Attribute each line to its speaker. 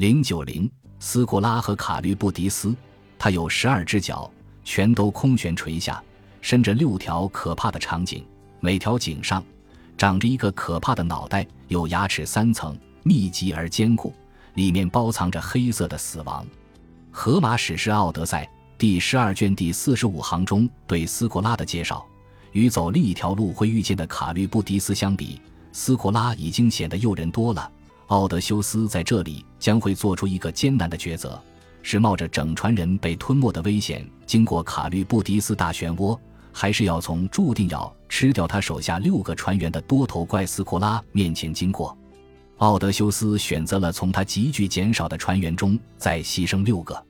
Speaker 1: 零九零，斯库拉和卡律布迪斯，他有十二只脚，全都空悬垂下，伸着六条可怕的长颈，每条颈上长着一个可怕的脑袋，有牙齿三层，密集而坚固，里面包藏着黑色的死亡。荷马史诗《奥德赛》第十二卷第四十五行中对斯库拉的介绍，与走另一条路会遇见的卡律布迪斯相比，斯库拉已经显得诱人多了。奥德修斯在这里将会做出一个艰难的抉择：是冒着整船人被吞没的危险经过卡律布迪斯大漩涡，还是要从注定要吃掉他手下六个船员的多头怪斯库拉面前经过？奥德修斯选择了从他急剧减少的船员中再牺牲六个。